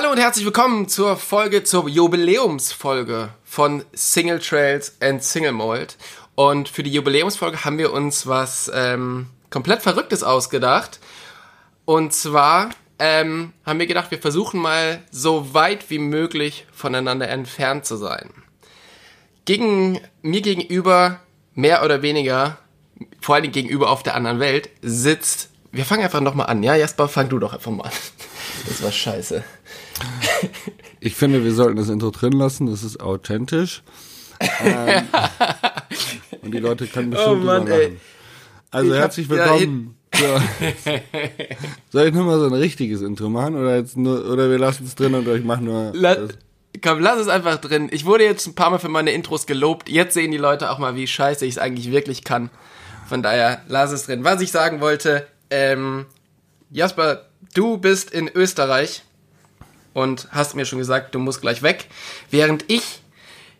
Hallo und herzlich willkommen zur Folge, zur Jubiläumsfolge von Single Trails and Single Mold. Und für die Jubiläumsfolge haben wir uns was ähm, komplett Verrücktes ausgedacht. Und zwar ähm, haben wir gedacht, wir versuchen mal so weit wie möglich voneinander entfernt zu sein. Gegen mir gegenüber, mehr oder weniger, vor Dingen gegenüber auf der anderen Welt, sitzt. Wir fangen einfach nochmal an. Ja, Jasper, fang du doch einfach mal an. Das war scheiße. Ich finde, wir sollten das Intro drin lassen. Das ist authentisch. ähm, und die Leute können bestimmt oh Mann, ey. Also ich herzlich willkommen. Ja, Soll ich nochmal so ein richtiges Intro machen oder jetzt nur oder wir lassen es drin und euch machen nur. La Komm, lass es einfach drin. Ich wurde jetzt ein paar Mal für meine Intros gelobt. Jetzt sehen die Leute auch mal, wie scheiße ich es eigentlich wirklich kann. Von daher, lass es drin. Was ich sagen wollte, ähm, Jasper, du bist in Österreich und hast mir schon gesagt, du musst gleich weg, während ich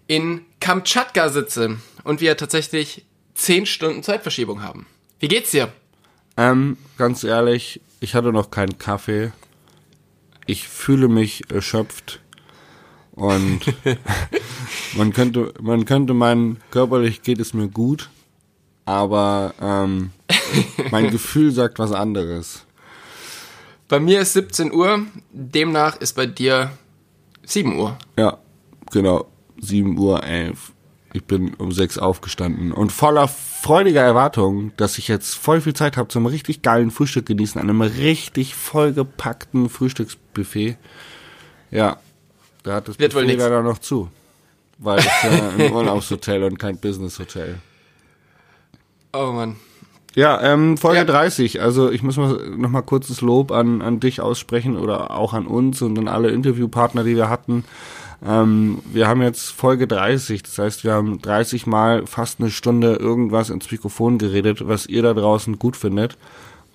in Kamtschatka sitze und wir tatsächlich 10 Stunden Zeitverschiebung haben. Wie geht's dir? Ähm, ganz ehrlich, ich hatte noch keinen Kaffee. Ich fühle mich erschöpft und man könnte, man könnte meinen, körperlich geht es mir gut, aber ähm, mein Gefühl sagt was anderes. Bei mir ist 17 Uhr, demnach ist bei dir 7 Uhr. Ja, genau. 7 Uhr 11. Ich bin um 6 aufgestanden und voller freudiger Erwartung, dass ich jetzt voll viel Zeit habe zum richtig geilen Frühstück genießen, an einem richtig vollgepackten Frühstücksbuffet. Ja, da hat das Wird Buffet leider noch zu. Weil es ja ein Urlaubshotel und kein Businesshotel. Oh Mann. Ja, ähm, Folge ja. 30. Also ich muss mal noch mal kurzes Lob an, an dich aussprechen oder auch an uns und an alle Interviewpartner, die wir hatten. Ähm, wir haben jetzt Folge 30. Das heißt, wir haben 30 Mal fast eine Stunde irgendwas ins Mikrofon geredet, was ihr da draußen gut findet.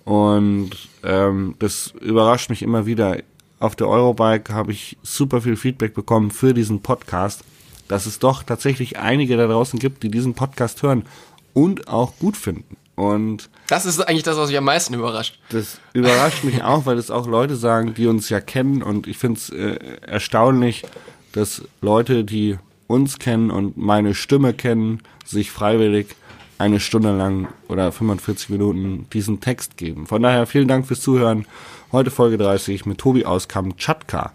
Und ähm, das überrascht mich immer wieder. Auf der Eurobike habe ich super viel Feedback bekommen für diesen Podcast, dass es doch tatsächlich einige da draußen gibt, die diesen Podcast hören und auch gut finden. Und das ist eigentlich das, was mich am meisten überrascht. Das überrascht mich auch, weil es auch Leute sagen, die uns ja kennen. Und ich finde es äh, erstaunlich, dass Leute, die uns kennen und meine Stimme kennen, sich freiwillig eine Stunde lang oder 45 Minuten diesen Text geben. Von daher vielen Dank fürs Zuhören. Heute Folge 30 mit Tobi aus Kamtschatka.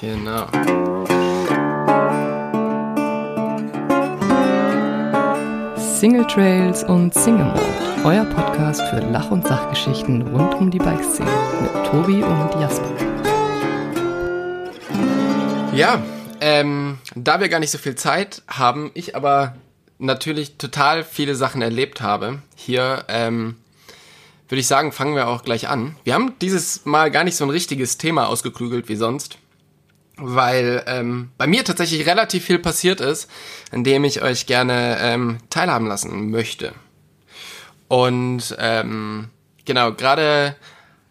Genau. Single Trails und Single Mode, euer Podcast für Lach- und Sachgeschichten rund um die Bikeszene mit Tobi und Jasper. Ja, ähm, da wir gar nicht so viel Zeit haben, ich aber natürlich total viele Sachen erlebt habe, hier ähm, würde ich sagen, fangen wir auch gleich an. Wir haben dieses Mal gar nicht so ein richtiges Thema ausgeklügelt wie sonst weil ähm, bei mir tatsächlich relativ viel passiert ist, an dem ich euch gerne ähm, teilhaben lassen möchte. Und ähm, genau, gerade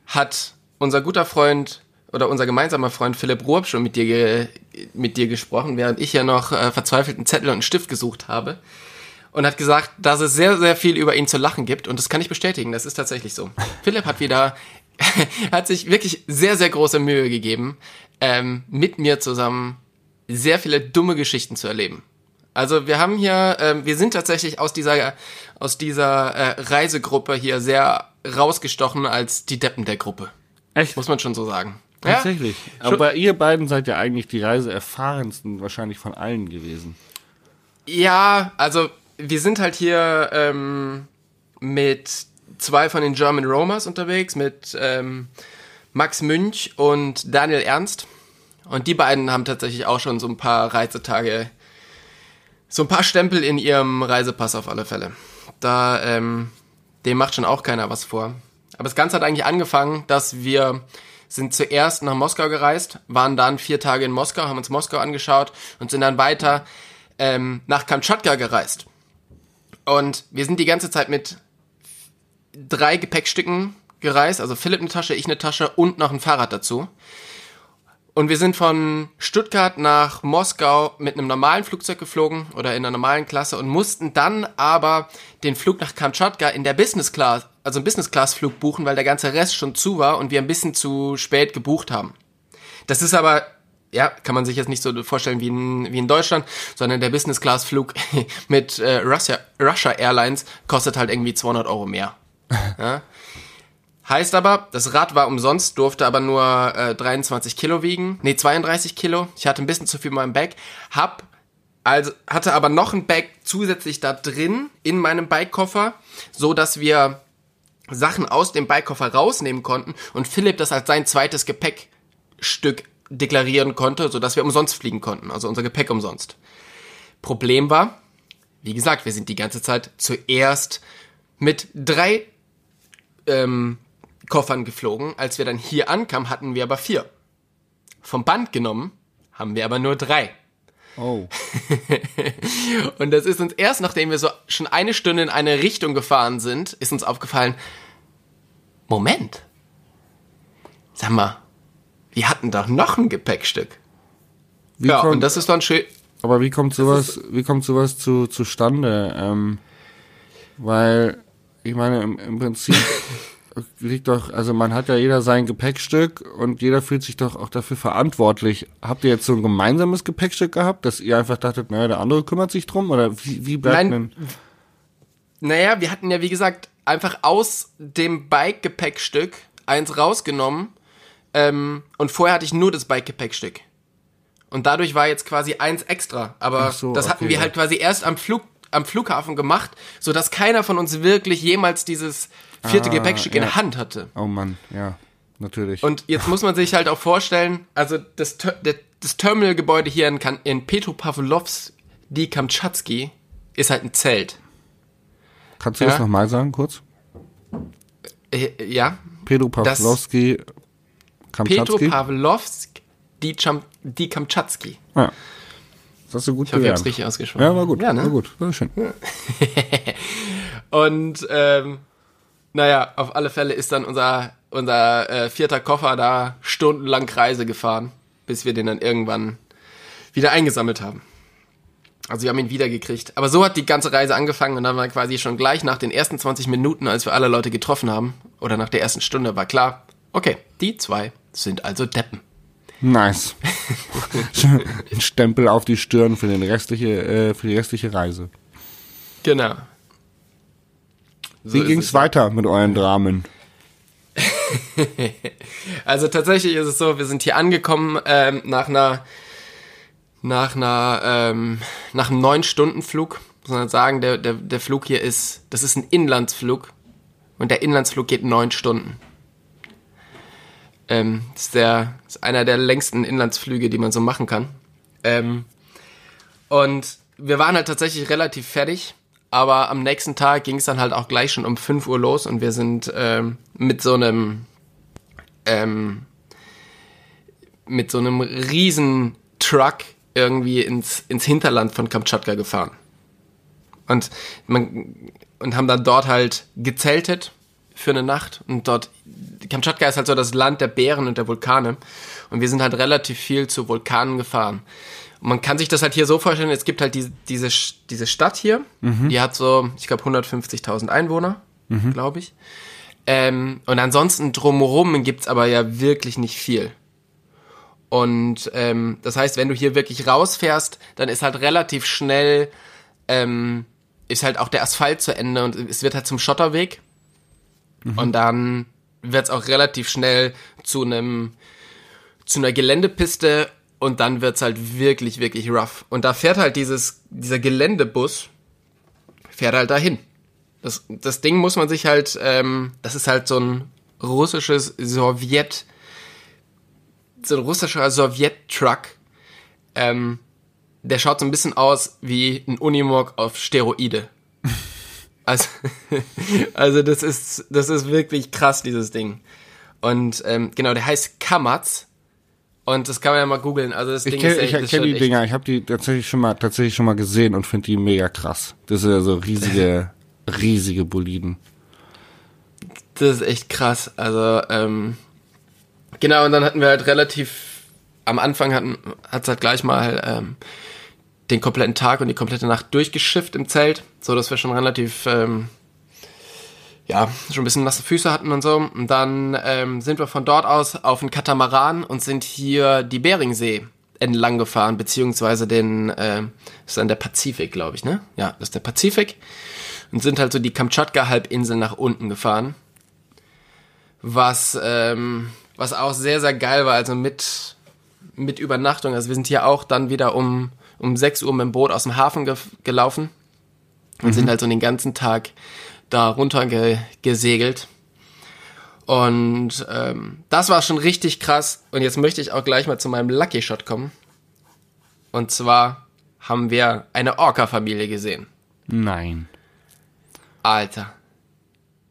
hat unser guter Freund oder unser gemeinsamer Freund Philipp Ruob schon mit dir, mit dir gesprochen, während ich ja noch äh, verzweifelt Zettel und einen Stift gesucht habe. Und hat gesagt, dass es sehr, sehr viel über ihn zu lachen gibt. Und das kann ich bestätigen, das ist tatsächlich so. Philipp hat wieder, hat sich wirklich sehr, sehr große Mühe gegeben, ähm, mit mir zusammen sehr viele dumme Geschichten zu erleben. Also wir haben hier, ähm, wir sind tatsächlich aus dieser aus dieser äh, Reisegruppe hier sehr rausgestochen als die Deppen der Gruppe. Echt? Muss man schon so sagen. Tatsächlich. Ja? Aber ihr beiden seid ja eigentlich die reiseerfahrensten wahrscheinlich von allen gewesen. Ja, also wir sind halt hier ähm, mit zwei von den German Romers unterwegs, mit ähm, Max Münch und Daniel Ernst. Und die beiden haben tatsächlich auch schon so ein paar Reisetage, so ein paar Stempel in ihrem Reisepass auf alle Fälle. Da, ähm, dem macht schon auch keiner was vor. Aber das Ganze hat eigentlich angefangen, dass wir sind zuerst nach Moskau gereist, waren dann vier Tage in Moskau, haben uns Moskau angeschaut und sind dann weiter ähm, nach Kamtschatka gereist. Und wir sind die ganze Zeit mit drei Gepäckstücken gereist, also Philipp eine Tasche, ich eine Tasche und noch ein Fahrrad dazu. Und wir sind von Stuttgart nach Moskau mit einem normalen Flugzeug geflogen oder in einer normalen Klasse und mussten dann aber den Flug nach Kamtschatka in der Business Class, also einen Business Class Flug buchen, weil der ganze Rest schon zu war und wir ein bisschen zu spät gebucht haben. Das ist aber, ja, kann man sich jetzt nicht so vorstellen wie in, wie in Deutschland, sondern der Business-Class-Flug mit äh, Russia, Russia Airlines kostet halt irgendwie 200 Euro mehr. Ja? Heißt aber, das Rad war umsonst, durfte aber nur äh, 23 Kilo wiegen. Nee, 32 Kilo. Ich hatte ein bisschen zu viel in meinem Bag. Hab, also, hatte aber noch ein Bag zusätzlich da drin in meinem Bikekoffer, so dass wir Sachen aus dem Bikekoffer rausnehmen konnten und Philipp das als sein zweites Gepäckstück deklarieren konnte, so dass wir umsonst fliegen konnten. Also unser Gepäck umsonst. Problem war, wie gesagt, wir sind die ganze Zeit zuerst mit drei ähm, Koffern geflogen. Als wir dann hier ankamen, hatten wir aber vier. Vom Band genommen haben wir aber nur drei. Oh. Und das ist uns erst, nachdem wir so schon eine Stunde in eine Richtung gefahren sind, ist uns aufgefallen, Moment. Sag mal, wir hatten doch noch ein Gepäckstück. Wie ja, kommt, und das ist dann schön. aber wie kommt sowas, wie kommt sowas zu, zustande? Ähm, weil, ich meine, im, im Prinzip liegt doch, also man hat ja jeder sein Gepäckstück und jeder fühlt sich doch auch dafür verantwortlich. Habt ihr jetzt so ein gemeinsames Gepäckstück gehabt, dass ihr einfach dachtet, naja, der andere kümmert sich drum? Oder wie, wie bleibt Nein. denn? Naja, wir hatten ja, wie gesagt, einfach aus dem Bike-Gepäckstück eins rausgenommen. Ähm, und vorher hatte ich nur das Bike-Gepäckstück. Und dadurch war jetzt quasi eins extra. Aber so, das hatten okay, wir ja. halt quasi erst am Flug am Flughafen gemacht, sodass keiner von uns wirklich jemals dieses vierte Ah, Gepäckstück in ja. der Hand hatte. Oh Mann, ja, natürlich. Und jetzt muss man sich halt auch vorstellen, also das, das Terminalgebäude hier in, in Petropavlovsk, die Kamtschatsky, ist halt ein Zelt. Kannst du ja. das nochmal sagen, kurz? Äh, ja, Pedro Pawlowski, Kamczatski? Petropavlovsk, die, Cham die Kamtschatsky. Ja. Das hast du gut Ich hoffe, ich gelernt. es richtig ausgesprochen. Ja, war gut, Ja, ne? war gut, war schön. Und ähm, naja, auf alle Fälle ist dann unser, unser äh, vierter Koffer da stundenlang Kreise gefahren, bis wir den dann irgendwann wieder eingesammelt haben. Also wir haben ihn wiedergekriegt. Aber so hat die ganze Reise angefangen und dann war quasi schon gleich nach den ersten 20 Minuten, als wir alle Leute getroffen haben, oder nach der ersten Stunde, war klar, okay, die zwei sind also Deppen. Nice. Ein Stempel auf die Stirn für, den restliche, äh, für die restliche Reise. Genau. So Wie ging's es. weiter mit euren Dramen? Also tatsächlich ist es so, wir sind hier angekommen ähm, nach einer nach einer ähm, nach einem neun Stunden Flug. Muss man sagen, der, der der Flug hier ist, das ist ein Inlandsflug und der Inlandsflug geht neun Stunden. Ähm, ist der ist einer der längsten Inlandsflüge, die man so machen kann. Ähm, und wir waren halt tatsächlich relativ fertig, aber am nächsten Tag ging es dann halt auch gleich schon um 5 Uhr los und wir sind ähm, mit so einem ähm, mit so einem riesen Truck irgendwie ins, ins Hinterland von Kamtschatka gefahren. Und, man, und haben dann dort halt gezeltet für eine Nacht. Und dort, Kamtschatka ist halt so das Land der Bären und der Vulkane. Und wir sind halt relativ viel zu Vulkanen gefahren. Und man kann sich das halt hier so vorstellen, es gibt halt diese, diese, diese Stadt hier, die hat so, ich glaube, 150.000 Einwohner, glaube ich. Ähm, und ansonsten drumherum gibt's aber ja wirklich nicht viel. Und ähm, das heißt, wenn du hier wirklich rausfährst, dann ist halt relativ schnell, ähm, ist halt auch der Asphalt zu Ende und es wird halt zum Schotterweg. Und dann wird's auch relativ schnell zu einem zu einer Geländepiste und dann wird's halt wirklich, wirklich rough. Und da fährt halt dieses, dieser Geländebus, fährt halt dahin. Das, das Ding muss man sich halt, ähm, das ist halt so ein russisches Sowjet, so ein russischer Sowjet-Truck. Ähm, der schaut so ein bisschen aus wie ein Unimog auf Steroide. Also, also das ist, das ist wirklich krass, dieses Ding. Und ähm, genau, der heißt Kamatz. Und das kann man ja mal googeln. Also das Ich Ding kenne ist echt, ich kenn ist die echt- Dinger, ich habe die tatsächlich schon mal tatsächlich schon mal gesehen und finde die mega krass. Das sind ja so riesige, riesige Boliden. Das ist echt krass. Also, ähm, genau, und dann hatten wir halt relativ, am Anfang hatten, hat's halt gleich mal ähm, den kompletten Tag und die komplette Nacht durchgeschifft im Zelt, so dass wir schon relativ, ähm, ja, schon ein bisschen nasse Füße hatten und so. Und dann ähm, sind wir von dort aus auf den Katamaran und sind hier die Beringsee entlang gefahren, beziehungsweise den, äh, ist dann der Pazifik, glaube ich, ne? Ja, das ist der Pazifik. Und sind halt so die Kamtschatka-Halbinsel nach unten gefahren. Was, ähm, was auch sehr, sehr geil war, also mit, mit Übernachtung. Also wir sind hier auch dann wieder um, um 6 Uhr mit dem Boot aus dem Hafen ge gelaufen und mhm. sind halt so den ganzen Tag da runter ge gesegelt. Und ähm, das war schon richtig krass. Und jetzt möchte ich auch gleich mal zu meinem Lucky Shot kommen. Und zwar haben wir eine Orca-Familie gesehen. Nein. Alter.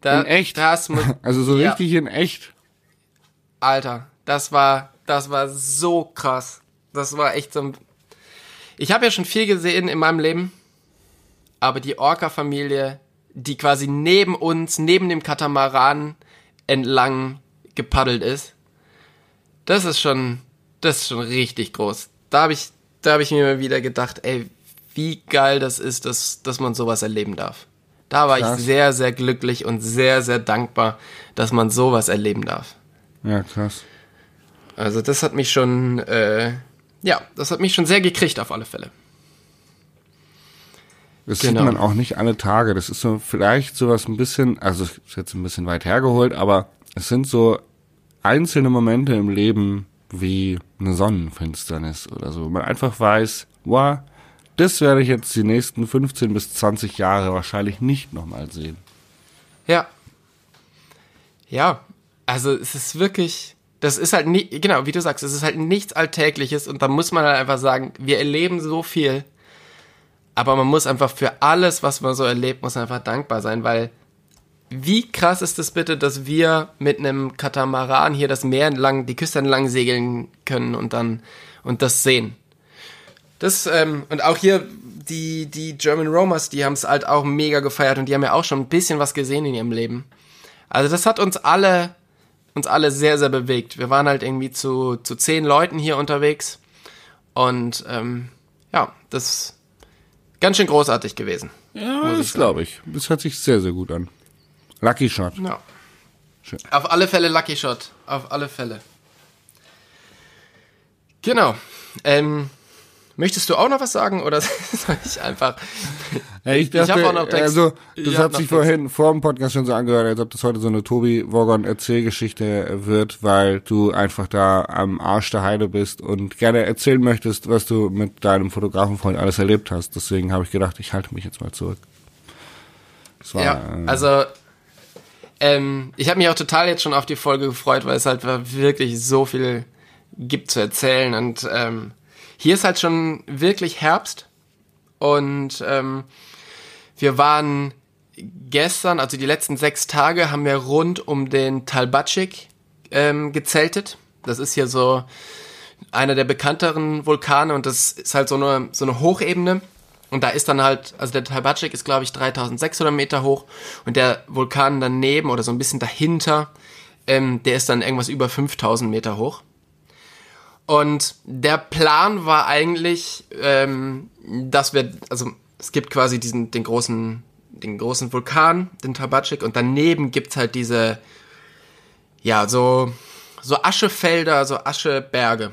Da, in echt? Also so ja. richtig in echt. Alter, das war, das war so krass. Das war echt so ein. Ich habe ja schon viel gesehen in meinem Leben, aber die Orca-Familie, die quasi neben uns, neben dem Katamaran entlang gepaddelt ist, das ist schon, das ist schon richtig groß. Da habe ich, da habe ich mir mal wieder gedacht, ey, wie geil das ist, dass, dass man sowas erleben darf. Da war krass. ich sehr, sehr glücklich und sehr, sehr dankbar, dass man sowas erleben darf. Ja, krass. Also das hat mich schon, äh, ja, das hat mich schon sehr gekriegt auf alle Fälle. Das genau. sieht man auch nicht alle Tage. Das ist so vielleicht sowas ein bisschen, also ist jetzt ein bisschen weit hergeholt, aber es sind so einzelne Momente im Leben wie eine Sonnenfinsternis oder so. Man einfach weiß, wow, das werde ich jetzt die nächsten 15 bis 20 Jahre wahrscheinlich nicht nochmal sehen. Ja. Ja, also es ist wirklich, das ist halt nicht, genau, wie du sagst, es ist halt nichts Alltägliches und da muss man halt einfach sagen, wir erleben so viel, aber man muss einfach für alles, was man so erlebt, muss einfach dankbar sein, weil wie krass ist es bitte, dass wir mit einem Katamaran hier das Meer entlang, die Küste entlang segeln können und dann und das sehen. Das, ähm, und auch hier die, die German Romers, die haben es halt auch mega gefeiert und die haben ja auch schon ein bisschen was gesehen in ihrem Leben. Also das hat uns alle, uns alle sehr, sehr bewegt. Wir waren halt irgendwie zu, zu zehn Leuten hier unterwegs und ähm, ja, das ist ganz schön großartig gewesen. Ja, das glaube ich. Das hört sich sehr, sehr gut an. Lucky Shot. Ja. Schön. Auf alle Fälle Lucky Shot. Auf alle Fälle. Genau. Ähm, Möchtest du auch noch was sagen oder soll ich einfach? Ich dachte, ich auch noch Text. also das ich hat sich vorhin vor dem Podcast schon so angehört, als ob das heute so eine Tobi Wogon Erzählgeschichte wird, weil du einfach da am Arsch der Heide bist und gerne erzählen möchtest, was du mit deinem Fotografenfreund alles erlebt hast. Deswegen habe ich gedacht, ich halte mich jetzt mal zurück. War, ja, äh, also ähm, ich habe mich auch total jetzt schon auf die Folge gefreut, weil es halt wirklich so viel gibt zu erzählen und ähm, hier ist halt schon wirklich Herbst und ähm, wir waren gestern, also die letzten sechs Tage, haben wir rund um den Talbacik ähm, gezeltet. Das ist hier so einer der bekannteren Vulkane und das ist halt so eine, so eine Hochebene. Und da ist dann halt, also der Talbacik ist glaube ich 3600 Meter hoch und der Vulkan daneben oder so ein bisschen dahinter, ähm, der ist dann irgendwas über 5000 Meter hoch. Und der Plan war eigentlich, ähm, dass wir, also es gibt quasi diesen, den großen, den großen Vulkan, den Tabacik, und daneben gibt's halt diese, ja, so, so Aschefelder, so Ascheberge.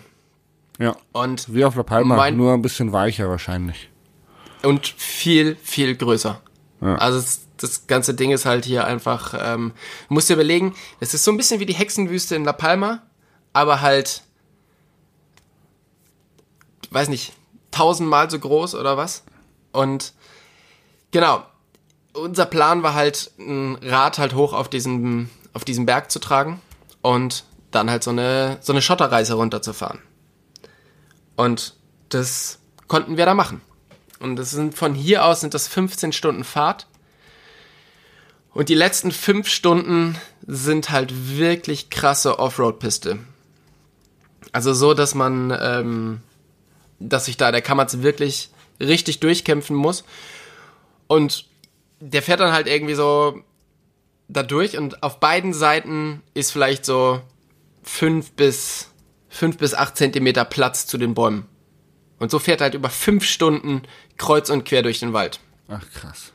Ja. Und wie auf La Palma, mein, nur ein bisschen weicher wahrscheinlich. Und viel, viel größer. Ja. Also es, das ganze Ding ist halt hier einfach, ähm, musst dir überlegen, es ist so ein bisschen wie die Hexenwüste in La Palma, aber halt weiß nicht, tausendmal so groß oder was. Und genau, unser Plan war halt, ein Rad halt hoch auf diesen, auf diesen Berg zu tragen und dann halt so eine, so eine Schotterreise runterzufahren. Und das konnten wir da machen. Und das sind von hier aus sind das 15 Stunden Fahrt. Und die letzten fünf Stunden sind halt wirklich krasse Offroad-Piste. Also so, dass man ähm, dass sich da der Kamatz wirklich richtig durchkämpfen muss. Und der fährt dann halt irgendwie so da durch und auf beiden Seiten ist vielleicht so fünf bis fünf bis acht Zentimeter Platz zu den Bäumen. Und so fährt er halt über fünf Stunden kreuz und quer durch den Wald. Ach krass.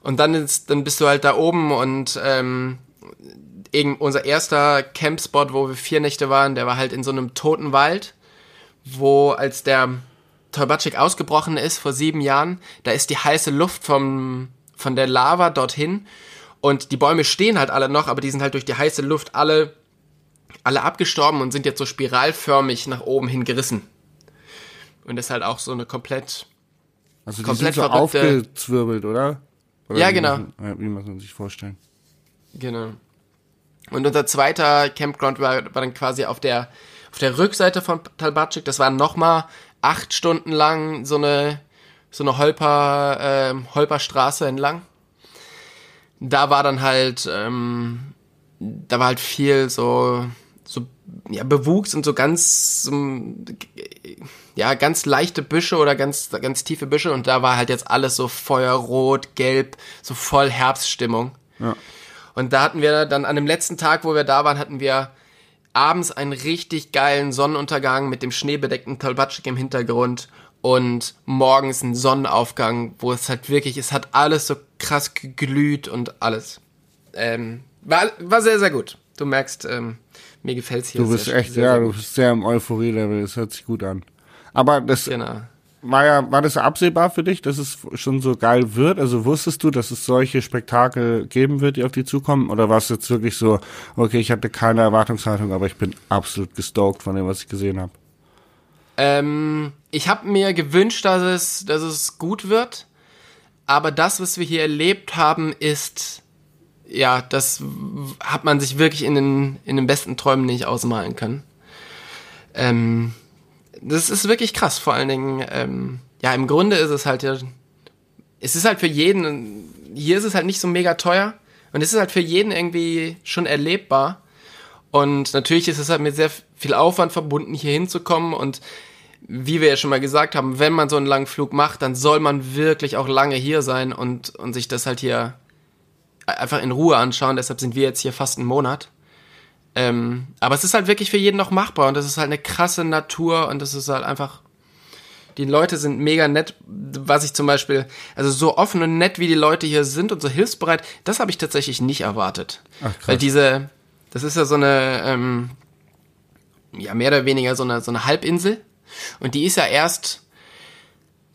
Und dann, ist, dann bist du halt da oben und ähm, unser erster Campspot, wo wir vier Nächte waren, der war halt in so einem toten Wald, wo als der Tolbatschik ausgebrochen ist vor sieben Jahren, da ist die heiße Luft vom, von der Lava dorthin und die Bäume stehen halt alle noch, aber die sind halt durch die heiße Luft alle, alle abgestorben und sind jetzt so spiralförmig nach oben hin gerissen. Und das ist halt auch so eine komplett, Also die Komplett sind so aufgezwirbelt, oder? oder Ja, wie genau. Man- wie muss man sich vorstellen? Genau. Und unser zweiter Campground war, war dann quasi auf der, auf der Rückseite von Talbatschik. Das war nochmal acht Stunden lang so eine, so eine Holper, ähm, Holperstraße entlang. Da war dann halt, ähm, da war halt viel so, so, ja, Bewuchs und so ganz, ähm, ja, ganz leichte Büsche oder ganz, ganz tiefe Büsche und da war halt jetzt alles so feuerrot, gelb, so voll Herbststimmung. Ja. Und da hatten wir dann an dem letzten Tag, wo wir da waren, hatten wir abends einen richtig geilen Sonnenuntergang mit dem schneebedeckten Tolbatschik im Hintergrund und morgens einen Sonnenaufgang, wo es halt wirklich, es hat alles so krass geglüht und alles. Ähm, war, war sehr, sehr gut. Du merkst, ähm, mir gefällt's hier. Du bist sehr, echt, sehr, ja, sehr du bist sehr im Euphorie-Level, das hört sich gut an. Aber das Genau. War ja, war das absehbar für dich, dass es schon so geil wird? Also wusstest du, dass es solche Spektakel geben wird, die auf dich zukommen? Oder war es jetzt wirklich so, okay, ich hatte keine Erwartungshaltung, aber ich bin absolut gestoked von dem, was ich gesehen habe? Ähm, ich habe mir gewünscht, dass es, dass es gut wird, aber das, was wir hier erlebt haben, ist, ja, das hat man sich wirklich in den, in den besten Träumen nicht ausmalen können. Ähm, das ist wirklich krass, vor allen Dingen, ähm, ja, im Grunde ist es halt ja, es ist halt für jeden, hier ist es halt nicht so mega teuer und es ist halt für jeden irgendwie schon erlebbar. Und natürlich ist es halt mit sehr viel Aufwand verbunden, hier hinzukommen. Und wie wir ja schon mal gesagt haben, wenn man so einen langen Flug macht, dann soll man wirklich auch lange hier sein und, und sich das halt hier einfach in Ruhe anschauen. Deshalb sind wir jetzt hier fast einen Monat. Ähm, aber es ist halt wirklich für jeden noch machbar und das ist halt eine krasse Natur und das ist halt einfach. Die Leute sind mega nett, was ich zum Beispiel, also so offen und nett wie die Leute hier sind und so hilfsbereit, das habe ich tatsächlich nicht erwartet. Ach, krass. Weil diese, das ist ja so eine, ähm, ja, mehr oder weniger so eine, so eine Halbinsel. Und die ist ja erst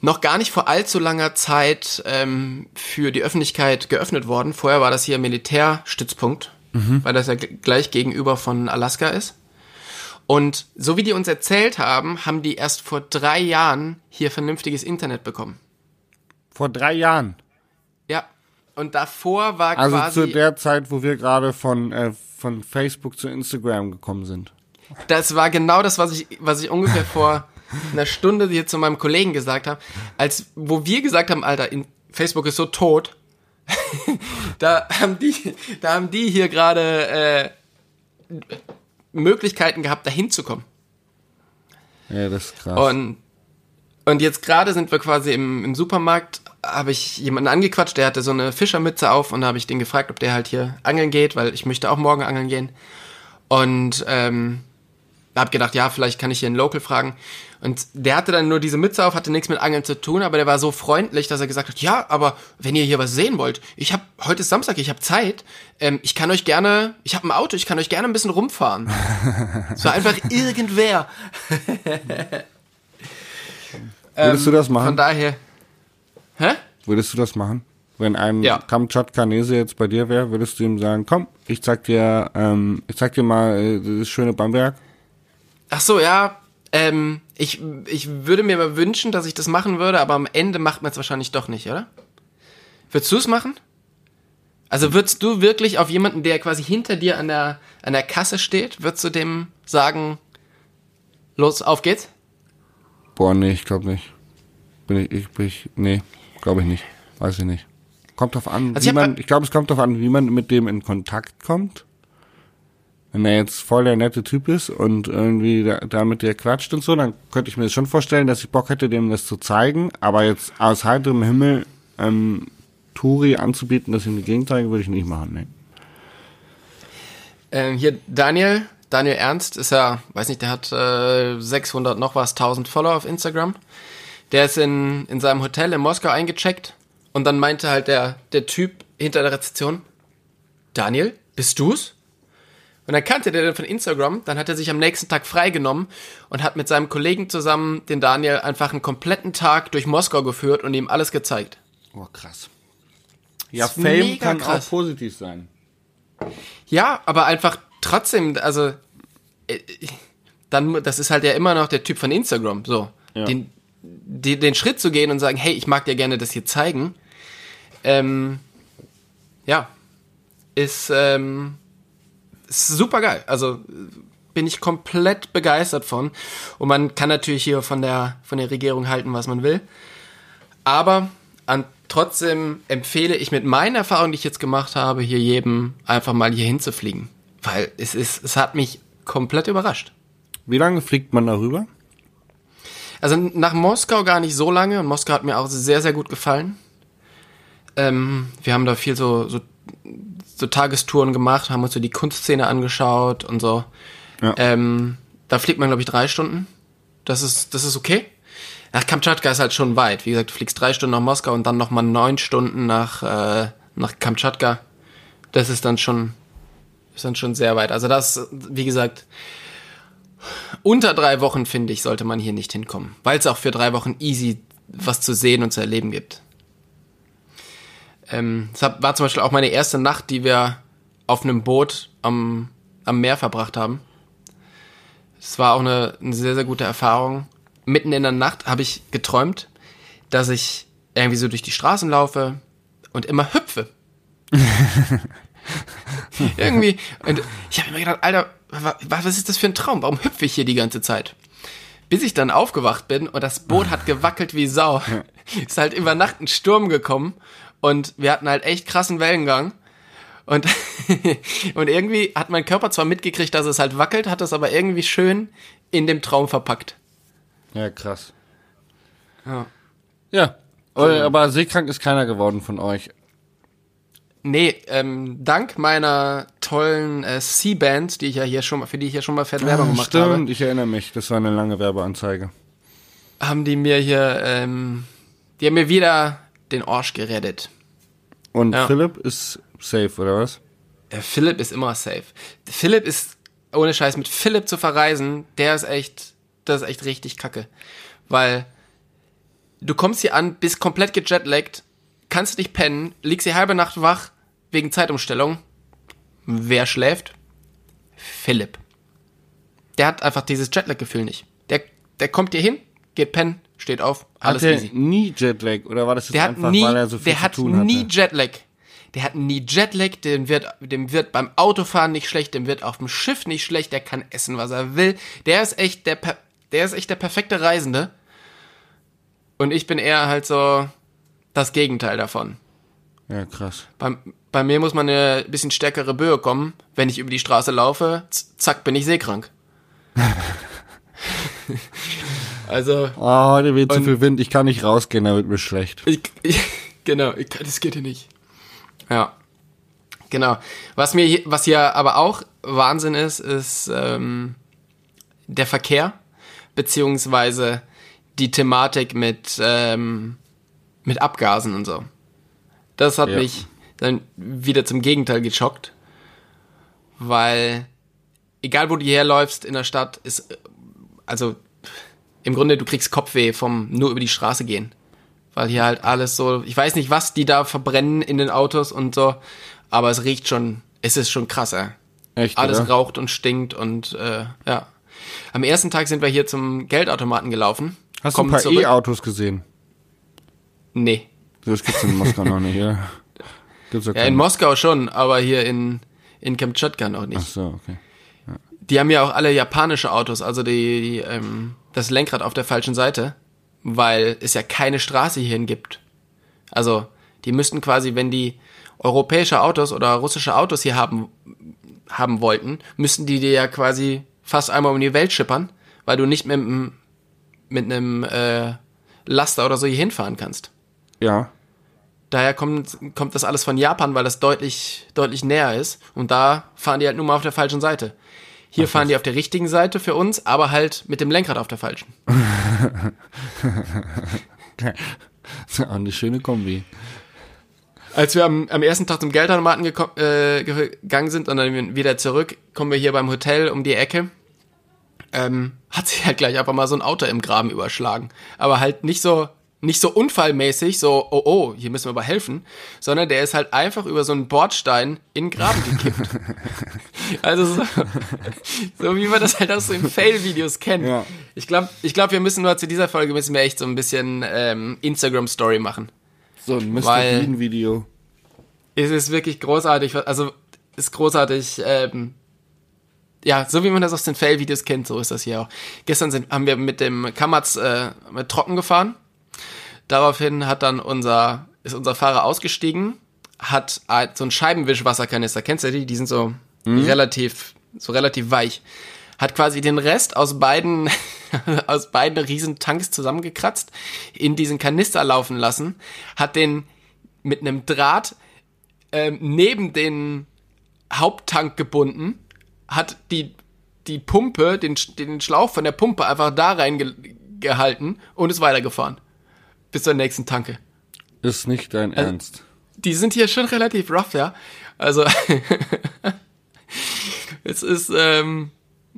noch gar nicht vor allzu langer Zeit ähm, für die Öffentlichkeit geöffnet worden. Vorher war das hier Militärstützpunkt, weil das ja gleich gegenüber von Alaska ist. Und so wie die uns erzählt haben, haben die erst vor drei Jahren hier vernünftiges Internet bekommen. Vor drei Jahren. Ja. Und davor war Also quasi. zu der Zeit, wo wir gerade von, äh, von Facebook zu Instagram gekommen sind. Das war genau das, was ich, was ich ungefähr vor einer Stunde hier zu meinem Kollegen gesagt habe. Als, wo wir gesagt haben, Alter, Facebook ist so tot. da haben die, da haben die hier gerade äh, Möglichkeiten gehabt, da hinzukommen. Ja, das ist krass. Und, und jetzt gerade sind wir quasi im, im Supermarkt, habe ich jemanden angequatscht, der hatte so eine Fischermütze auf und da habe ich den gefragt, ob der halt hier angeln geht, weil ich möchte auch morgen angeln gehen. Und ähm, habe gedacht, ja, vielleicht kann ich hier einen Local fragen. Und der hatte dann nur diese Mütze auf, hatte nichts mit Angeln zu tun, aber der war so freundlich, dass er gesagt hat, ja, aber wenn ihr hier was sehen wollt, ich habe heute ist Samstag, ich habe Zeit, ähm, ich kann euch gerne, ich habe ein Auto, ich kann euch gerne ein bisschen rumfahren. War einfach irgendwer. Würdest du das Von machen? daher. Hä? Würdest du das machen? Wenn ein Ja. Kamtschatkanese jetzt bei dir wäre, würdest du ihm sagen, komm, ich zeig dir, ähm, ich zeig dir mal äh, das schöne Bamberg. Ach so, ja. Ähm, ich, ich würde mir mal wünschen, dass ich das machen würde, aber am Ende macht man es wahrscheinlich doch nicht, oder? Würdest du es machen? Also würdest du wirklich auf jemanden, der quasi hinter dir an der, an der Kasse steht, würdest du dem sagen, los, auf geht's? Boah, nee, ich glaube nicht. Bin ich, ich, bin ich, nee, glaube ich nicht. Weiß ich nicht. Kommt drauf an, Also wie man, ich glaube, es kommt drauf an, wie man mit dem in Kontakt kommt. Wenn er jetzt voll der nette Typ ist und irgendwie da, da mit dir quatscht und so, dann könnte ich mir das schon vorstellen, dass ich Bock hätte, dem das zu zeigen. Aber jetzt aus heiterem Himmel ähm, Turi anzubieten, dass ich ihm die Gegend zeige, würde ich nicht machen, nee. Ähm, hier Daniel, Daniel Ernst ist ja, weiß nicht, der hat äh, 600 noch was, 1000 Follower auf Instagram. Der ist in, in seinem Hotel in Moskau eingecheckt Und dann meinte halt der, der Typ hinter der Rezeption, Daniel, bist du's? Und dann kannte der den von Instagram, dann hat er sich am nächsten Tag freigenommen und hat mit seinem Kollegen zusammen den Daniel einfach einen kompletten Tag durch Moskau geführt und ihm alles gezeigt. Oh, krass. Ja, Ist Fame kann krass. auch positiv sein. Ja, aber einfach trotzdem, also äh, dann, das ist halt ja immer noch der Typ von Instagram, so. Ja. Den, die, den Schritt zu gehen und sagen, hey, ich mag dir gerne das hier zeigen, ähm, ja, ist, ähm, ist super geil. Also bin ich komplett begeistert von. Und man kann natürlich hier von der, von der Regierung halten, was man will. Aber an, trotzdem empfehle ich mit meinen Erfahrungen, die ich jetzt gemacht habe, hier jedem einfach mal hier hinzufliegen. Weil es ist, es hat mich komplett überrascht. Wie lange fliegt man darüber? Also nach Moskau gar nicht so lange. Und Moskau hat mir auch sehr, sehr gut gefallen. Ähm, wir haben da viel so, so, so Tagestouren gemacht, haben uns so die Kunstszene angeschaut und so. Ja. Ähm, da fliegt man, glaube ich, drei Stunden. Das ist, das ist okay. Nach Kamtschatka ist halt schon weit. Wie gesagt, du fliegst drei Stunden nach Moskau und dann nochmal neun Stunden nach, äh, nach Kamtschatka. Das ist dann schon, ist dann schon sehr weit. Also das, wie gesagt, unter drei Wochen, finde ich, sollte man hier nicht hinkommen. Weil es auch für drei Wochen easy was zu sehen und zu erleben gibt. Ähm, das war zum Beispiel auch meine erste Nacht, die wir auf einem Boot am, am Meer verbracht haben. Es war auch eine, eine sehr, sehr gute Erfahrung. Mitten in der Nacht habe ich geträumt, dass ich irgendwie so durch die Straßen laufe und immer hüpfe. irgendwie. Und ich habe mir gedacht, Alter, wa- wa- was ist das für ein Traum? Warum hüpfe ich hier die ganze Zeit? Bis ich dann aufgewacht bin und das Boot hat gewackelt wie Sau. Ist halt über Nacht ein Sturm gekommen und wir hatten halt echt krassen Wellengang. Und, und irgendwie hat mein Körper zwar mitgekriegt, dass es halt wackelt, hat es aber irgendwie schön in dem Traum verpackt. Ja, krass. Ja. Ja. Aber aber seekrank ist keiner geworden von euch. Nee, ähm, dank meiner tollen äh, C-Band, die ich ja hier schon mal, für die ich ja schon mal fett Werbung gemacht Stimmt, habe, ich erinnere mich. Das war eine lange Werbeanzeige. haben die mir hier, ähm, die haben mir wieder den Arsch gerettet. Und Ja. Philipp ist safe, oder was? Äh, Philipp ist immer safe. Philipp ist, ohne Scheiß, mit Philipp zu verreisen, der ist echt, das ist echt richtig kacke. Weil du kommst hier an, bist komplett gejetlaggt, kannst nicht pennen, liegst die halbe Nacht wach wegen Zeitumstellung. Wer schläft? Philipp. Der hat einfach dieses Jetlag-Gefühl nicht. Der, der kommt hier hin, geht pennen, steht auf, alles hat er easy. nie Jetlag oder war das jetzt Der hat einfach, nie, weil er so viel der zu hat tun hatte? nie Jetlag. Der hat nie Jetlag, dem wird, dem wird beim Autofahren nicht schlecht, dem wird auf dem Schiff nicht schlecht, der kann essen, was er will. Der ist echt der, der ist echt der perfekte Reisende. Und ich bin eher halt so das Gegenteil davon. Ja, krass. Bei, bei mir muss man eine bisschen stärkere Böe kommen. Wenn ich über die Straße laufe, zack, bin ich seekrank. also, Oh, heute weht zu viel Wind, ich kann nicht rausgehen, da wird mir schlecht. Ich, ich, genau, ich, das geht hier nicht. Ja. Genau. Was mir hier, was hier aber auch Wahnsinn ist, ist ähm, der Verkehr, beziehungsweise die Thematik mit, ähm, mit Abgasen und so. Das hat Ja. mich dann wieder zum Gegenteil geschockt, weil egal wo du herläufst in der Stadt, ist, äh, also im Grunde du kriegst Kopfweh vom nur über die Straße gehen weil hier halt alles so, ich weiß nicht, was die da verbrennen in den Autos und so, aber es riecht schon, es ist schon krass, ey. Echt, Alles oder? raucht und stinkt und äh, ja. Am ersten Tag sind wir hier zum Geldautomaten gelaufen. Hast du ein paar. E-Autos gesehen? Nee. Das gibt's in Moskau noch nicht, ja. Gibt's ja, Ja, in Moskau schon, aber hier in, in Kamtschatka noch Ach nicht. so, okay. Die haben ja auch alle japanische Autos, also die, die ähm, das Lenkrad auf der falschen Seite, weil es ja keine Straße hierhin gibt. Also, die müssten quasi, wenn die europäische Autos oder russische Autos hier haben, haben wollten, müssten die dir ja quasi fast einmal um die Welt schippern, weil du nicht mit, einem- mit einem äh, Laster oder so hier hinfahren kannst. Ja. Daher kommt, kommt das alles von Japan, weil das deutlich, deutlich näher ist. Und da fahren die halt nur mal auf der falschen Seite. Hier fahren die auf der richtigen Seite für uns, aber halt mit dem Lenkrad auf der falschen. Das ist auch eine schöne Kombi. Als wir am, am ersten Tag zum Geldautomaten äh, gegangen sind und dann wieder zurück, kommen wir hier beim Hotel um die Ecke. Ähm, hat sich halt gleich einfach mal so ein Auto im Graben überschlagen. Aber halt nicht so, nicht so unfallmäßig, so, oh oh, hier müssen wir aber helfen, sondern der ist halt einfach über so einen Bordstein in den Graben gekippt. also so, so wie man das halt aus den Fail-Videos kennt. Ja. Ich glaube, ich glaub, wir müssen nur zu dieser Folge müssen wir echt so ein bisschen ähm, Instagram-Story machen. So ein Mr. Bean-Video. Es ist wirklich großartig, also ist großartig, ähm, ja, so wie man das aus den Fail-Videos kennt, so ist das hier auch. Gestern sind, haben wir mit dem Kammerz äh, mit trocken gefahren. Daraufhin hat dann unser, ist unser Fahrer ausgestiegen, hat so einen Scheibenwischwasserkanister, kennst du die? Die sind so relativ, so relativ weich. Hat quasi den Rest aus beiden, aus beiden riesen Tanks zusammengekratzt, in diesen Kanister laufen lassen, hat den mit einem Draht ähm, neben den Haupttank gebunden, hat die, die Pumpe, den, den Schlauch von der Pumpe einfach da reingehalten und ist weitergefahren. Bis zur nächsten Tanke. Ist nicht dein Ernst. Die sind hier schon relativ rough, ja. Also, es ist, ähm,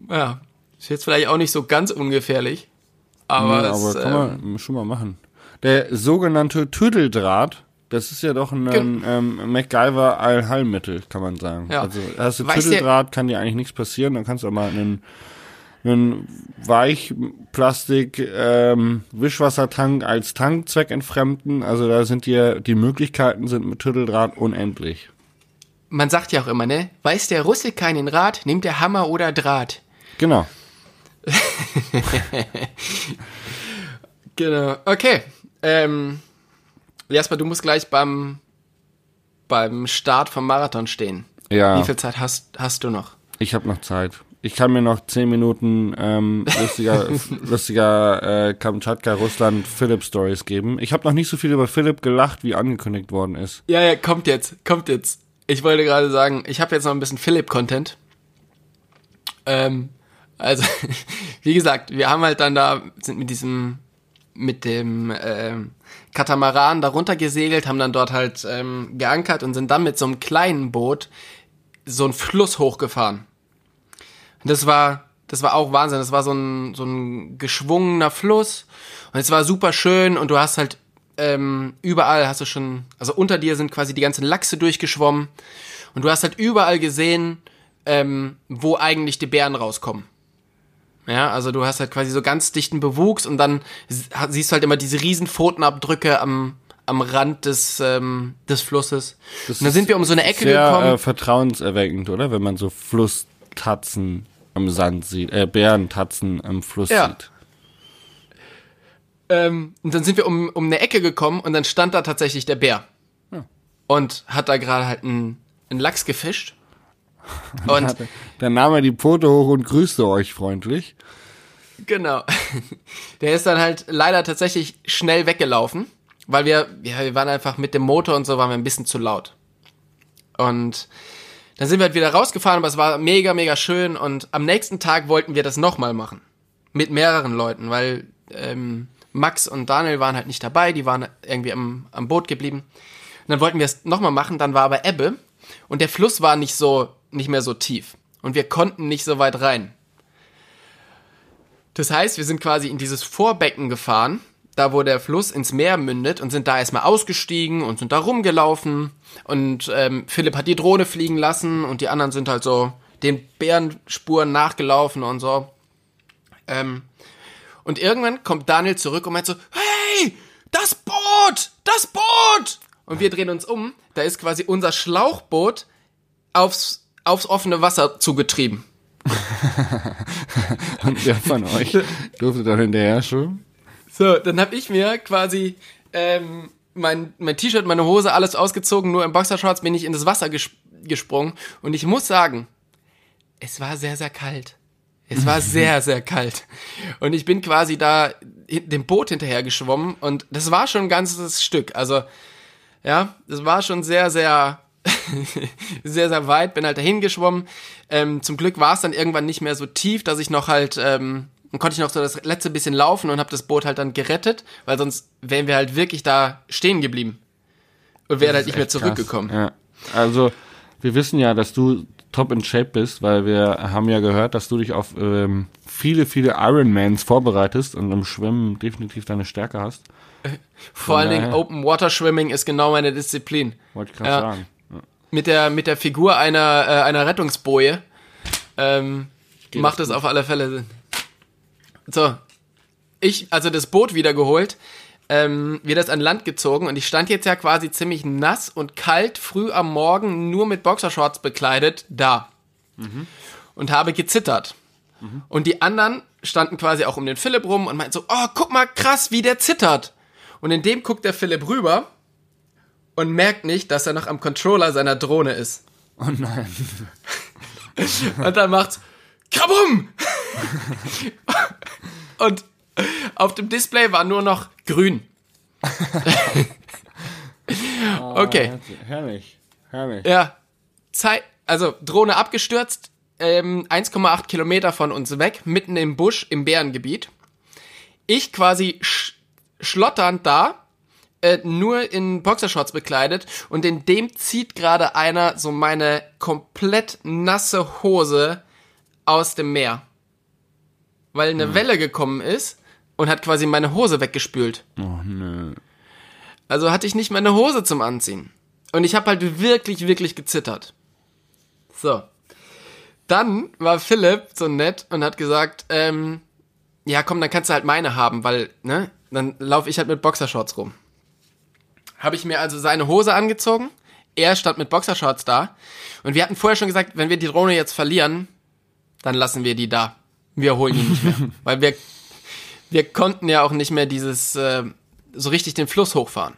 ja, ist jetzt vielleicht auch nicht so ganz ungefährlich. Aber, Ja, es, aber kann ähm, man schon mal machen. Der sogenannte Tüdeldraht, das ist ja doch ein ähm, MacGyver Allheilmittel, kann man sagen. Ja. Also hast du- Tüdeldraht, kann dir eigentlich nichts passieren, dann kannst du auch mal einen, einen Weichplastik ähm, Wischwassertank als Tankzweck entfremden. Also da sind dir die Möglichkeiten sind mit Tüdeldraht unendlich. man sagt ja auch immer, ne? Weiß der Russe keinen Rat, nimmt der Hammer oder Draht. Genau. Genau. Okay. Ähm, Jasper, du musst gleich beim, beim Start vom Marathon stehen. Ja. Wie viel Zeit hast, hast du noch? Ich habe noch Zeit. Ich kann mir noch zehn Minuten ähm, lustiger, lustiger äh, Kamtschatka Russland Philipp Stories geben. Ich habe noch nicht so viel über Philipp gelacht, wie angekündigt worden ist. Ja, ja, kommt jetzt, kommt jetzt. Ich wollte gerade sagen, ich habe jetzt noch ein bisschen Philipp-Content. Ähm, also, wie gesagt, wir haben halt dann da, sind mit diesem, mit dem ähm, Katamaran da runtergesegelt, haben dann dort halt ähm, geankert und sind dann mit so einem kleinen Boot so einen Fluss hochgefahren. Und das war, das war auch Wahnsinn. Das war so ein, so ein geschwungener Fluss. Und es war super schön und du hast halt ähm, überall hast du schon, also unter dir sind quasi die ganzen Lachse durchgeschwommen. Und du hast halt überall gesehen, ähm, wo eigentlich die Bären rauskommen. Ja, also du hast halt quasi so ganz dichten Bewuchs und dann siehst du halt immer diese riesen Pfotenabdrücke am, am Rand des, ähm, des Flusses. Das und dann sind wir um so eine Ecke Sehr gekommen. äh, vertrauenserweckend, oder? Wenn man so Flusstatzen am Sand sieht, äh, Bärentatzen am Fluss Ja. sieht. Ähm, und dann sind wir um, um eine Ecke gekommen und dann stand da tatsächlich der Bär. Und hat da gerade halt einen, einen Lachs gefischt. Und Dann nahm er die Pfote hoch und grüßte euch freundlich. genau. Der ist dann halt leider tatsächlich schnell weggelaufen, weil wir, ja, wir waren einfach mit dem Motor und so waren wir ein bisschen zu laut. Und dann sind wir halt wieder rausgefahren, aber es war mega, mega schön und am nächsten Tag wollten wir das nochmal machen. Mit mehreren Leuten, weil ähm, Max und Daniel waren halt nicht dabei, die waren irgendwie am, am Boot geblieben. Und dann wollten wir es nochmal machen, dann war aber Ebbe und der Fluss war nicht so, nicht mehr so tief. Und wir konnten nicht so weit rein. Das heißt, wir sind quasi in dieses Vorbecken gefahren, da wo der Fluss ins Meer mündet und sind da erstmal ausgestiegen und sind da rumgelaufen. Und ähm, Philipp hat die Drohne fliegen lassen und die anderen sind halt so den Bärenspuren nachgelaufen und so. Ähm, und irgendwann kommt Daniel zurück und meint so, hey, das Boot, das Boot! Und wir drehen uns um, da ist quasi unser Schlauchboot aufs, aufs offene Wasser zugetrieben. Und wer von euch durfte dann hinterher schwimmen? So, dann habe ich mir quasi ähm, mein, mein T-Shirt, meine Hose, alles ausgezogen, nur im Boxershorts bin ich in das Wasser ges gesprungen. Und ich muss sagen, es war sehr, sehr kalt. Es war sehr, sehr kalt. Und ich bin quasi da dem Boot hinterher geschwommen und das war schon ein ganzes Stück. Also, ja, das war schon sehr, sehr, sehr, sehr weit. Bin halt dahin geschwommen. Ähm, zum Glück war es dann irgendwann nicht mehr so tief, dass ich noch halt, ähm, dann konnte ich noch so das letzte bisschen laufen und habe das Boot halt dann gerettet, weil sonst wären wir halt wirklich da stehen geblieben. und wäre halt nicht mehr zurückgekommen. Ja. Also, wir wissen ja, dass du top in Shape bist, weil wir haben ja gehört, dass du dich auf ähm, viele, viele Ironmans vorbereitest und im Schwimmen definitiv deine Stärke hast. Vor allen Dingen Open Water Swimming ist genau meine Disziplin. Wollte ich gerade Ja. sagen. Mit der, mit der Figur einer, äh, einer Rettungsboje ähm, macht es auf alle Fälle Sinn. So, ich, also das Boot wieder geholt, ähm, wir das an Land gezogen und ich stand jetzt ja quasi ziemlich nass und kalt früh am Morgen nur mit Boxershorts bekleidet da und habe gezittert. Und die anderen standen quasi auch um den Philipp rum und meinten so, oh, guck mal krass, wie der zittert. Und in dem guckt der Philipp rüber und merkt nicht, dass er noch am Controller seiner Drohne ist. Oh nein. Und dann macht's Kabum! und auf dem Display war nur noch grün. okay, Herrlich. Herrlich. ja. Zeit, also Drohne abgestürzt, ähm, 1,8 Kilometer von uns weg, mitten im Busch im Bärengebiet. Ich quasi sch schlotternd da, äh, nur in Boxershorts bekleidet und in dem zieht gerade einer so meine komplett nasse Hose aus dem Meer. Weil eine Welle gekommen ist und hat quasi meine Hose weggespült. Oh nö. Also hatte ich nicht meine Hose zum Anziehen. Und ich habe halt wirklich, wirklich gezittert. So. Dann war Philipp so nett und hat gesagt, ähm, ja komm, dann kannst du halt meine haben, weil, ne, dann laufe ich halt mit Boxershorts rum. Habe ich mir also seine Hose angezogen, er stand mit Boxershorts da und wir hatten vorher schon gesagt, wenn wir die Drohne jetzt verlieren, dann lassen wir die da. Wir holen die nicht mehr, weil wir wir konnten ja auch nicht mehr dieses äh, so richtig den Fluss hochfahren.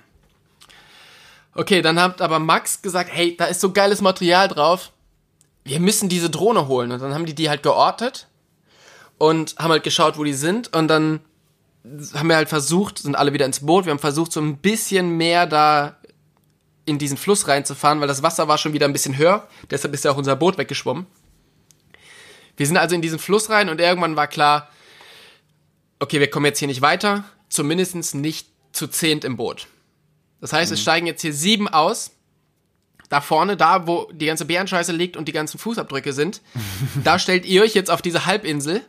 Okay, dann hat aber Max gesagt, hey, da ist so geiles Material drauf. Wir müssen diese Drohne holen. Und dann haben die die halt geortet und haben halt geschaut, wo die sind. Und dann haben wir halt versucht, sind alle wieder ins Boot. Wir haben versucht, so ein bisschen mehr da in diesen Fluss reinzufahren, weil das Wasser war schon wieder ein bisschen höher. Deshalb ist ja auch unser Boot weggeschwommen. Wir sind also in diesen Fluss rein und irgendwann war klar, okay, wir kommen jetzt hier nicht weiter, zumindest nicht zu zehnt im Boot. Das heißt, es steigen jetzt hier sieben aus. Da vorne, da wo die ganze Bärenscheiße liegt und die ganzen Fußabdrücke sind, da stellt ihr euch jetzt auf diese Halbinsel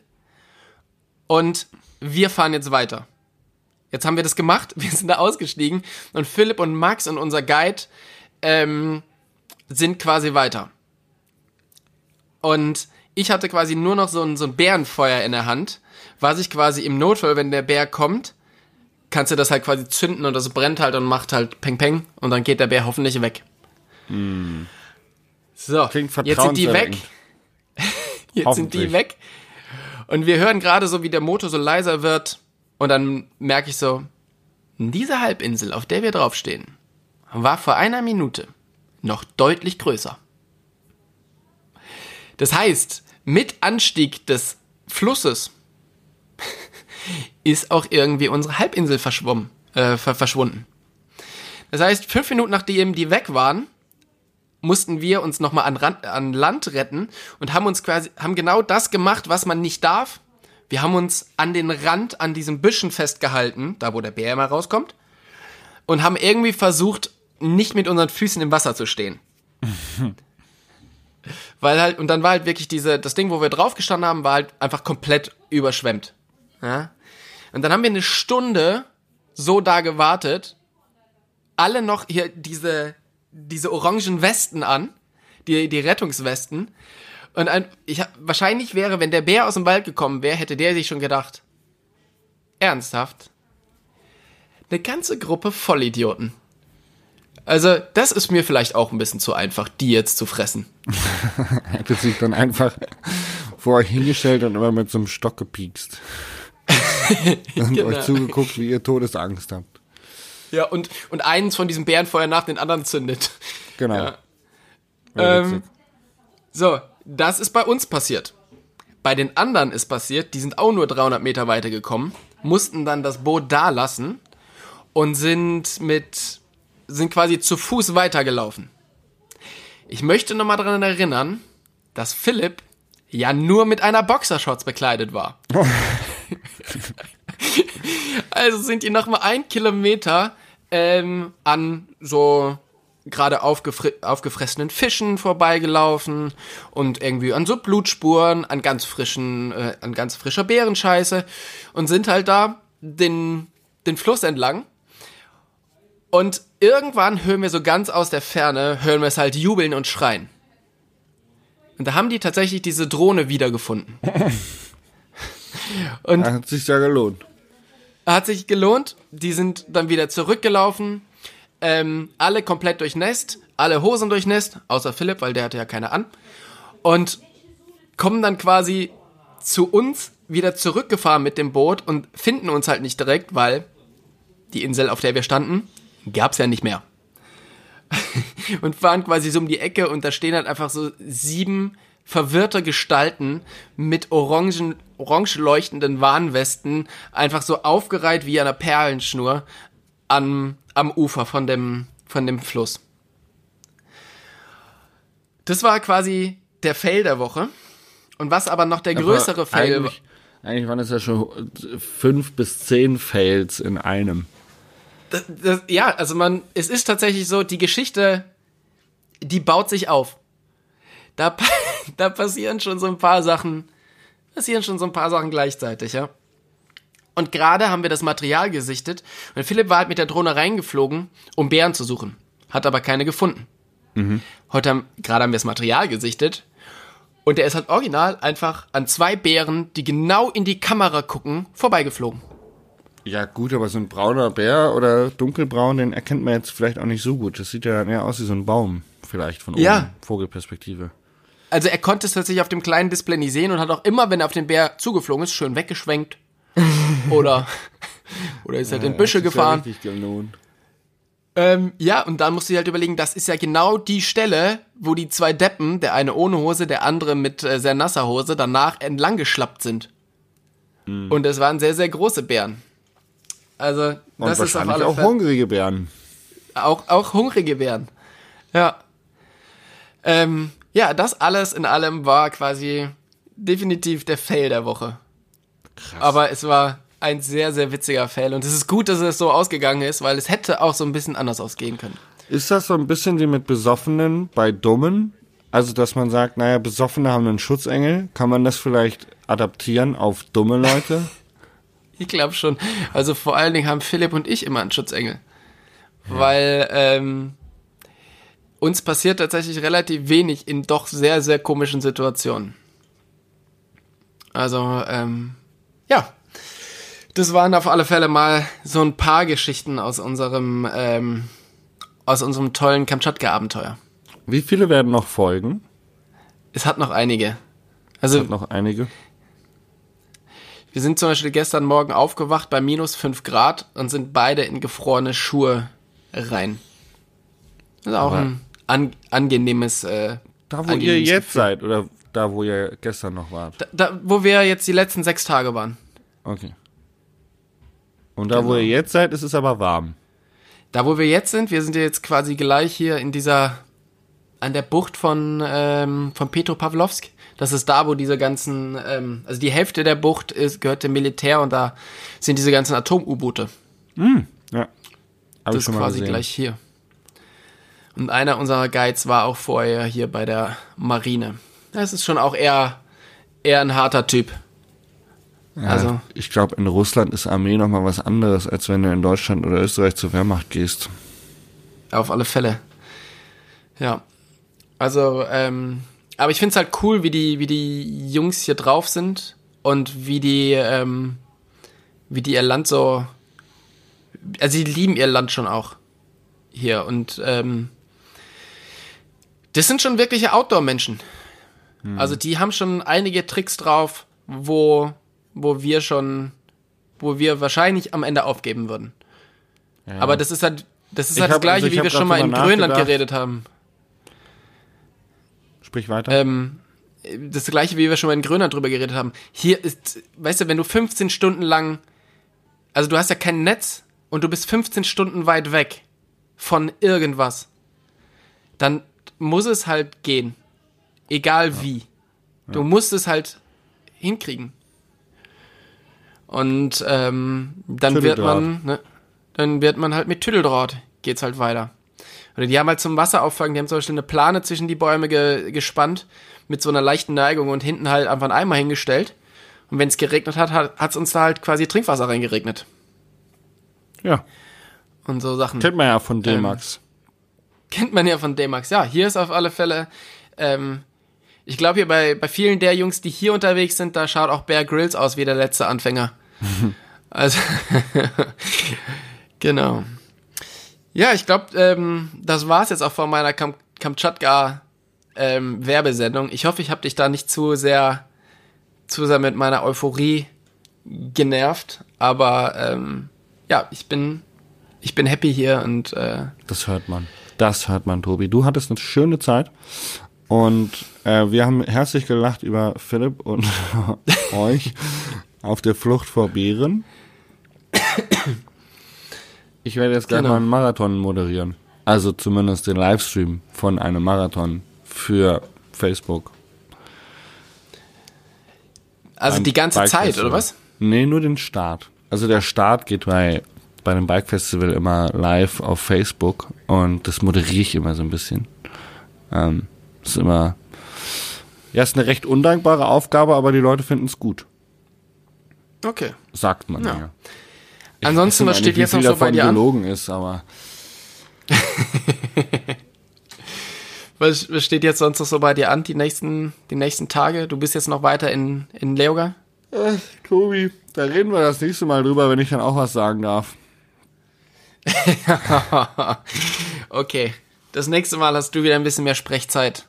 und wir fahren jetzt weiter. Jetzt haben wir das gemacht, wir sind da ausgestiegen und Philipp und Max und unser Guide ähm, sind quasi weiter. Und ich hatte quasi nur noch so ein, so ein Bärenfeuer in der Hand, was ich quasi im Notfall, wenn der Bär kommt, kannst du das halt quasi zünden und das brennt halt und macht halt Peng Peng und dann geht der Bär hoffentlich weg. So, Klingt jetzt sind die weg. Jetzt sind die weg. Und wir hören gerade so, wie der Motor so leiser wird. Und dann merke ich so, diese Halbinsel, auf der wir draufstehen, war vor einer Minute noch deutlich größer. Das heißt, mit Anstieg des Flusses ist auch irgendwie unsere Halbinsel verschwommen, äh, ver verschwunden. Das heißt, fünf Minuten nachdem die weg waren, mussten wir uns nochmal an, an Land retten und haben uns quasi, haben genau das gemacht, was man nicht darf. Wir haben uns an den Rand, an diesen Büschen festgehalten, da wo der Bär immer rauskommt, und haben irgendwie versucht, nicht mit unseren Füßen im Wasser zu stehen. Weil halt, und dann war halt wirklich diese, das Ding, wo wir drauf gestanden haben, war halt einfach komplett überschwemmt. Ja? Und dann haben wir eine Stunde so da gewartet, alle noch hier diese, diese orangen Westen an, die, die Rettungswesten. Und ein, ich, wahrscheinlich wäre, wenn der Bär aus dem Wald gekommen wäre, hätte der sich schon gedacht, ernsthaft? Eine ganze Gruppe Vollidioten. Also, das ist mir vielleicht auch ein bisschen zu einfach, die jetzt zu fressen. Hätte sich dann einfach vor euch hingestellt und immer mit so einem Stock gepiekst. und Genau. euch zugeguckt, wie ihr Todesangst habt. Ja, und, und eins von diesem Bärenfeuer nach den anderen zündet. Genau. Ja. Ähm. So, das ist bei uns passiert. Bei den anderen ist passiert, die sind auch nur 300 Meter weiter gekommen, mussten dann das Boot da lassen und sind mit, sind quasi zu Fuß weitergelaufen. Ich möchte nochmal daran erinnern, dass Philipp ja nur mit einer Boxershorts bekleidet war. also sind die nochmal ein Kilometer ähm, an so gerade aufgefri aufgefressenen Fischen vorbeigelaufen und irgendwie an so Blutspuren, an ganz frischen, äh, an ganz frischer Beerenscheiße und sind halt da den, den Fluss entlang. Und irgendwann hören wir so ganz aus der Ferne, hören wir es halt jubeln und schreien. Und da haben die tatsächlich diese Drohne wiedergefunden. und hat sich ja gelohnt. Hat sich gelohnt. Die sind dann wieder zurückgelaufen. Ähm, alle komplett durchnässt, alle Hosen durchnässt, außer Philipp, weil der hatte ja keine an. Und kommen dann quasi zu uns wieder zurückgefahren mit dem Boot und finden uns halt nicht direkt, weil die Insel, auf der wir standen, gab's ja nicht mehr. und fahren quasi so um die Ecke und da stehen halt einfach so sieben verwirrte Gestalten mit orangen, orange leuchtenden Warnwesten, einfach so aufgereiht wie an einer Perlenschnur am, am Ufer von dem, von dem Fluss. Das war quasi der Fail der Woche. Und was aber noch der größere Fail eigentlich, eigentlich waren es ja schon fünf bis zehn Fails in einem. Das, das, ja, also man, es ist tatsächlich so, die Geschichte, die baut sich auf. Da, da passieren schon so ein paar Sachen, passieren schon so ein paar Sachen gleichzeitig, ja. Und gerade haben wir das Material gesichtet und Philipp war halt mit der Drohne reingeflogen, um Bären zu suchen. Hat aber keine gefunden. Mhm. Heute haben, gerade haben wir das Material gesichtet und er ist halt original einfach an zwei Bären, die genau in die Kamera gucken, vorbeigeflogen. Ja, gut, aber so ein brauner Bär oder dunkelbraun, den erkennt man jetzt vielleicht auch nicht so gut. Das sieht ja mehr aus wie so ein Baum, vielleicht von oben. Ja. Vogelperspektive. Also er konnte es tatsächlich auf dem kleinen Display nicht sehen und hat auch immer, wenn er auf den Bär zugeflogen ist, schön weggeschwenkt. oder, oder ist halt ja, in Büsche gefahren. Ja, ähm, ja, und dann musst du dir halt überlegen, das ist ja genau die Stelle, wo die zwei Deppen, der eine ohne Hose, der andere mit äh, sehr nasser Hose, danach entlang geschlappt sind. Mhm. Und es waren sehr, sehr große Bären. Also, das ist auf alle auch Fälle. hungrige Bären. Auch, auch hungrige Bären. Ja. Ähm, ja, das alles in allem war quasi definitiv der Fail der Woche. Krass. Aber es war ein sehr, sehr witziger Fail. Und es ist gut, dass es so ausgegangen ist, weil es hätte auch so ein bisschen anders ausgehen können. Ist das so ein bisschen wie mit Besoffenen bei Dummen? Also, dass man sagt, naja, Besoffene haben einen Schutzengel. Kann man das vielleicht adaptieren auf dumme Leute? Ich glaube schon. Also vor allen Dingen haben Philipp und ich immer einen Schutzengel. Ja. Weil ähm, uns passiert tatsächlich relativ wenig in doch sehr, sehr komischen Situationen. Also, ähm, ja. Das waren auf alle Fälle mal so ein paar Geschichten aus unserem, ähm, aus unserem tollen Kamtschatka-Abenteuer. Wie viele werden noch folgen? Es hat noch einige. Also, es hat noch einige. Wir sind zum Beispiel gestern Morgen aufgewacht bei minus 5 Grad und sind beide in gefrorene Schuhe rein. Das ist auch Aber ein an, angenehmes. Äh, da, wo ihr jetzt Gefühl. seid oder da, wo ihr gestern noch wart? Da, da, wo wir jetzt die letzten sechs Tage waren. Okay. Und da, genau. wo ihr jetzt seid, ist es aber warm. Da, wo wir jetzt sind, wir sind ja jetzt quasi gleich hier in dieser, an der Bucht von, ähm, von Petropavlovsk. Das ist da, wo diese ganzen, ähm, also die Hälfte der Bucht ist, gehört dem Militär und da sind diese ganzen Atom-U-Boote. Mm, ja. Hab das ist quasi gesehen. gleich hier. Und einer unserer Guides war auch vorher hier bei der Marine. Das ist schon auch eher, eher ein harter Typ. Ja, also, ich glaube, in Russland ist Armee nochmal was anderes, als wenn du in Deutschland oder Österreich zur Wehrmacht gehst. Auf alle Fälle. Ja. Also, ähm, aber ich finde es halt cool, wie die, wie die Jungs hier drauf sind und wie die, ähm, wie die ihr Land so. Also sie lieben ihr Land schon auch hier und ähm, das sind schon wirkliche Outdoor-Menschen. Hm. Also die haben schon einige Tricks drauf, wo, wo wir schon, wo wir wahrscheinlich am Ende aufgeben würden. Ja. Aber das ist halt, das ist halt das gleiche, also wie wir schon mal in Grönland geredet haben. Sprich weiter. Ähm, das gleiche, wie wir schon mal in Grönland drüber geredet haben. Hier ist, weißt du, wenn du 15 Stunden lang, also du hast ja kein Netz und du bist 15 Stunden weit weg von irgendwas, dann muss es halt gehen. Egal ja. wie. Du ja. musst es halt hinkriegen. Und ähm, dann wird man, ne, dann wird man halt mit Tüdeldraht geht's halt weiter. Oder die haben halt zum Wasserauffangen, die haben zum Beispiel eine Plane zwischen die Bäume ge gespannt mit so einer leichten Neigung und hinten halt einfach einen Eimer hingestellt. Und wenn es geregnet hat, hat es uns da halt quasi Trinkwasser reingeregnet. Ja. Und so Sachen. Kennt man ja von D-Max. Ähm, kennt man ja von D-Max. Ja, hier ist auf alle Fälle, ähm, ich glaube hier bei, bei vielen der Jungs, die hier unterwegs sind, da schaut auch Bear Grylls aus wie der letzte Anfänger. also, genau. Ja, ich glaube, ähm, das war's jetzt auch von meiner Kam Kamtschatka ähm, Werbesendung. Ich hoffe, ich habe dich da nicht zu sehr, zu mit meiner Euphorie genervt, aber ähm, ja, ich bin, ich bin happy hier und äh, das hört man. Das hört man, Tobi. Du hattest eine schöne Zeit und äh, wir haben herzlich gelacht über Philipp und euch auf der Flucht vor Bären. Ich werde jetzt gleich genau. mal einen Marathon moderieren. Also zumindest den Livestream von einem Marathon für Facebook. Also Ein die ganze Zeit, oder was? Nee, nur den Start. Also der Start geht bei, bei dem Bike Festival immer live auf Facebook und das moderiere ich immer so ein bisschen. Ähm, ist immer, ja, ist eine recht undankbare Aufgabe, aber die Leute finden es gut. Okay. Sagt man ja. ja. Ansonsten, was steht jetzt noch so bei dir an? gelogen ist, aber. was, was steht jetzt sonst noch so bei dir an, die nächsten, die nächsten Tage? Du bist jetzt noch weiter in, in Leoga? Äh, Tobi, da reden wir das nächste Mal drüber, wenn ich dann auch was sagen darf. okay. Das nächste Mal hast du wieder ein bisschen mehr Sprechzeit.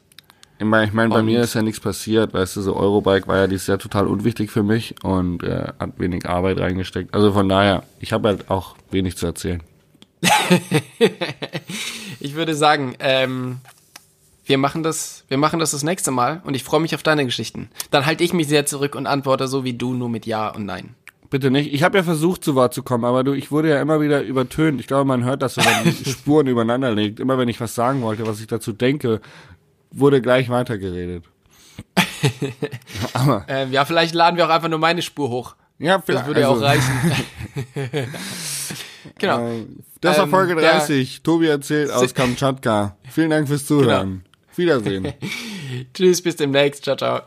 Ich meine, ich mein, bei mir ist ja nichts passiert, weißt du, so Eurobike war ja dieses Jahr total unwichtig für mich und äh, hat wenig Arbeit reingesteckt. Also von daher, ich habe halt auch wenig zu erzählen. ich würde sagen, ähm, wir machen das, wir machen das das nächste Mal und ich freue mich auf deine Geschichten. Dann halte ich mich sehr zurück und antworte so wie du, nur mit Ja und Nein. Bitte nicht. Ich habe ja versucht, zu Wort zu kommen, aber du, ich wurde ja immer wieder übertönt. Ich glaube, man hört das, wenn man Spuren übereinander legt. Immer wenn ich was sagen wollte, was ich dazu denke, wurde gleich weitergeredet. aber, ähm, ja, vielleicht laden wir auch einfach nur meine Spur hoch. Ja, vielleicht. Das würde also, ja auch reichen. genau. Äh, das war ähm, Folge 30. Der, Tobi erzählt aus Kamtschatka. Vielen Dank fürs Zuhören. Genau. Wiedersehen. Tschüss, bis demnächst. Ciao, ciao.